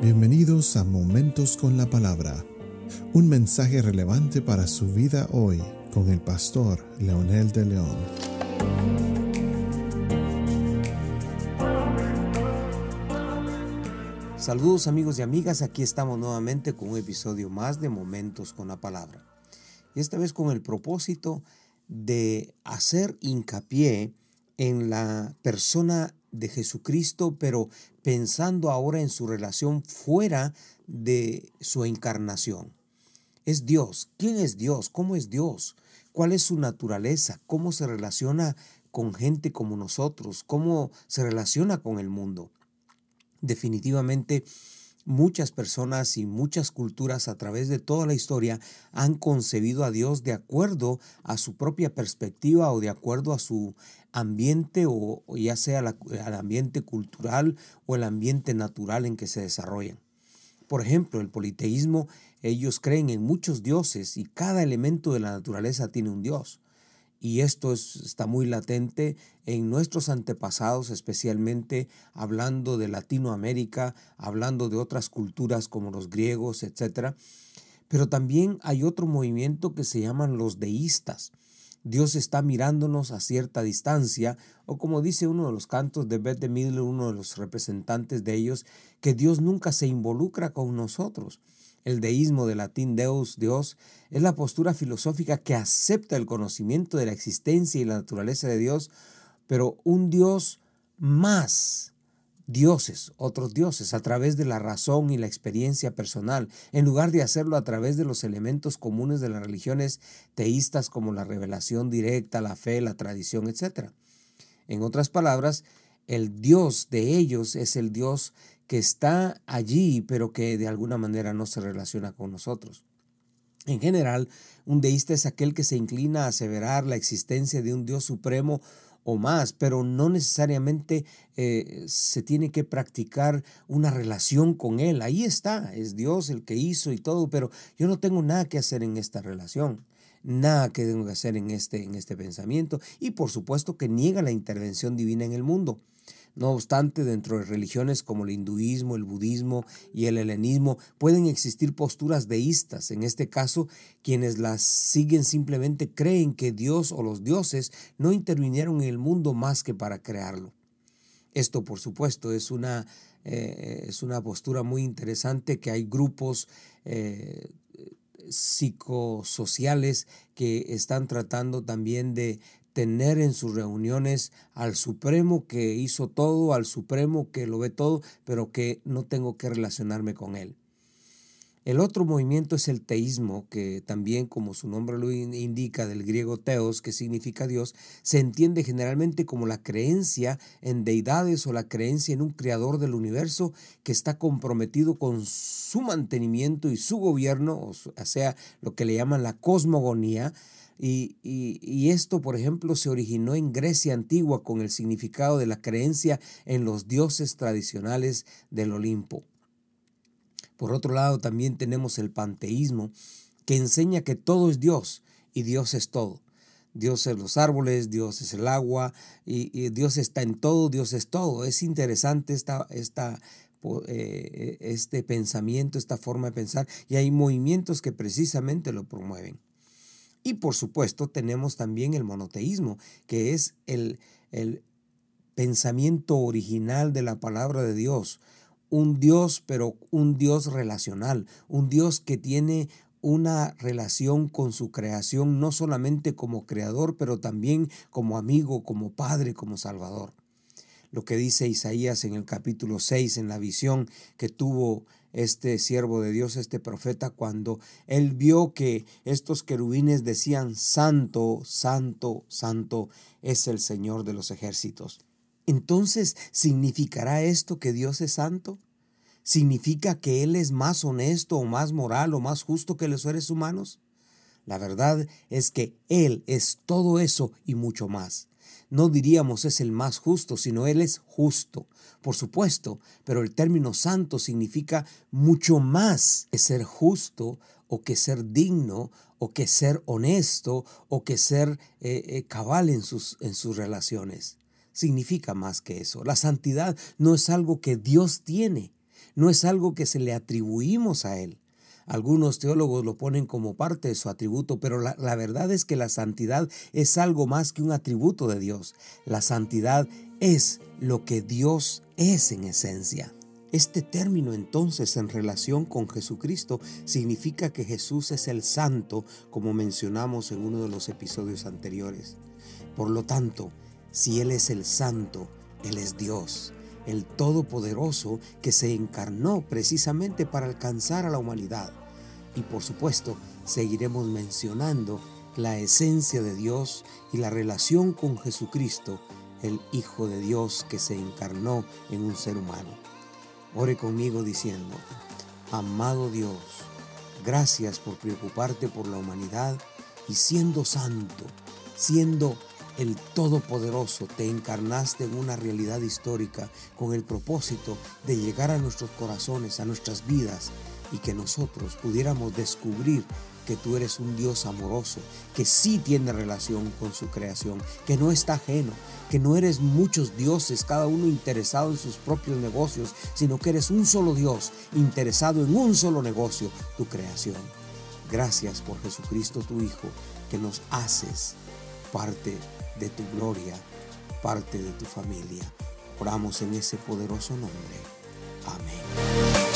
Bienvenidos a Momentos con la Palabra, un mensaje relevante para su vida hoy con el pastor Leonel de León. Saludos amigos y amigas, aquí estamos nuevamente con un episodio más de Momentos con la Palabra. Y esta vez con el propósito de hacer hincapié en la persona de Jesucristo, pero pensando ahora en su relación fuera de su encarnación. Es Dios. ¿Quién es Dios? ¿Cómo es Dios? ¿Cuál es su naturaleza? ¿Cómo se relaciona con gente como nosotros? ¿Cómo se relaciona con el mundo? Definitivamente muchas personas y muchas culturas a través de toda la historia han concebido a Dios de acuerdo a su propia perspectiva o de acuerdo a su ambiente o, ya sea el ambiente cultural o el ambiente natural en que se desarrollan. Por ejemplo, el politeísmo, ellos creen en muchos dioses y cada elemento de la naturaleza tiene un dios y esto está muy latente en nuestros antepasados, especialmente hablando de Latinoamérica, hablando de otras culturas como los griegos, etc. Pero también hay otro movimiento que se llaman los deístas. Dios está mirándonos a cierta distancia, o como dice uno de los cantos de Beth de Midler, uno de los representantes de ellos, que Dios nunca se involucra con nosotros. El deísmo de latín Deus, Dios, es la postura filosófica que acepta el conocimiento de la existencia y la naturaleza de Dios, pero un Dios más dioses, otros dioses, a través de la razón y la experiencia personal, en lugar de hacerlo a través de los elementos comunes de las religiones teístas como la revelación directa, la fe, la tradición, etc. En otras palabras, el Dios de ellos es el Dios que está allí, pero que de alguna manera no se relaciona con nosotros. En general, un deísta es aquel que se inclina a aseverar la existencia de un Dios supremo o más, pero no necesariamente eh, se tiene que practicar una relación con Él. Ahí está, es Dios el que hizo y todo, pero yo no tengo nada que hacer en esta relación nada que tengo que hacer en este, en este pensamiento y por supuesto que niega la intervención divina en el mundo. No obstante, dentro de religiones como el hinduismo, el budismo y el helenismo pueden existir posturas deístas. En este caso, quienes las siguen simplemente creen que Dios o los dioses no intervinieron en el mundo más que para crearlo. Esto, por supuesto, es una, eh, es una postura muy interesante que hay grupos eh, psicosociales que están tratando también de tener en sus reuniones al Supremo que hizo todo, al Supremo que lo ve todo, pero que no tengo que relacionarme con él. El otro movimiento es el teísmo, que también, como su nombre lo indica, del griego teos, que significa Dios, se entiende generalmente como la creencia en deidades o la creencia en un creador del universo que está comprometido con su mantenimiento y su gobierno, o sea, lo que le llaman la cosmogonía, y, esto, por ejemplo, se originó en Grecia antigua con el significado de la creencia en los dioses tradicionales del Olimpo. Por otro lado, también tenemos el panteísmo, que enseña que todo es Dios y Dios es todo. Dios es los árboles, Dios es el agua, y, Dios está en todo, Dios es todo. Es interesante esta, esta, eh, este pensamiento, esta forma de pensar, y hay movimientos que precisamente lo promueven. Y por supuesto tenemos también el monoteísmo, que es el, el pensamiento original de la palabra de Dios. Un Dios, pero un Dios relacional, un Dios que tiene una relación con su creación, no solamente como creador, pero también como amigo, como padre, como salvador. Lo que dice Isaías en el capítulo 6, en la visión que tuvo este siervo de Dios, este profeta, cuando él vio que estos querubines decían, Santo, Santo, Santo es el Señor de los ejércitos. Entonces, ¿significará esto que Dios es santo? ¿Significa que Él es más honesto o más moral o más justo que los seres humanos? La verdad es que Él es todo eso y mucho más no diríamos es el más justo, sino Él es justo, por supuesto, pero el término santo significa mucho más que ser justo o que ser digno o que ser honesto o que ser eh, eh, cabal en sus, en sus relaciones. Significa más que eso. La santidad no es algo que Dios tiene, no es algo que se le atribuimos a Él. Algunos teólogos lo ponen como parte de su atributo, pero la, la, verdad es que la santidad es algo más que un atributo de Dios. La santidad es lo que Dios es en esencia. Este término entonces en relación con Jesucristo significa que Jesús es el santo, como mencionamos en uno de los episodios anteriores. Por lo tanto, si Él es el santo, Él es Dios, el Todopoderoso que se encarnó precisamente para alcanzar a la humanidad. Y por supuesto, seguiremos mencionando la esencia de Dios y la relación con Jesucristo, el Hijo de Dios que se encarnó en un ser humano. Ore conmigo diciendo, amado Dios, gracias por preocuparte por la humanidad y siendo santo, siendo el Todopoderoso, te encarnaste en una realidad histórica con el propósito de llegar a nuestros corazones, a nuestras vidas y que nosotros pudiéramos descubrir que tú eres un Dios amoroso, que sí tiene relación con su creación, que no está ajeno, que no eres muchos dioses, cada uno interesado en sus propios negocios, sino que eres un solo Dios, interesado en un solo negocio, tu creación. Gracias por Jesucristo tu Hijo, que nos haces parte de tu gloria, parte de tu familia. Oramos en ese poderoso nombre. Amén.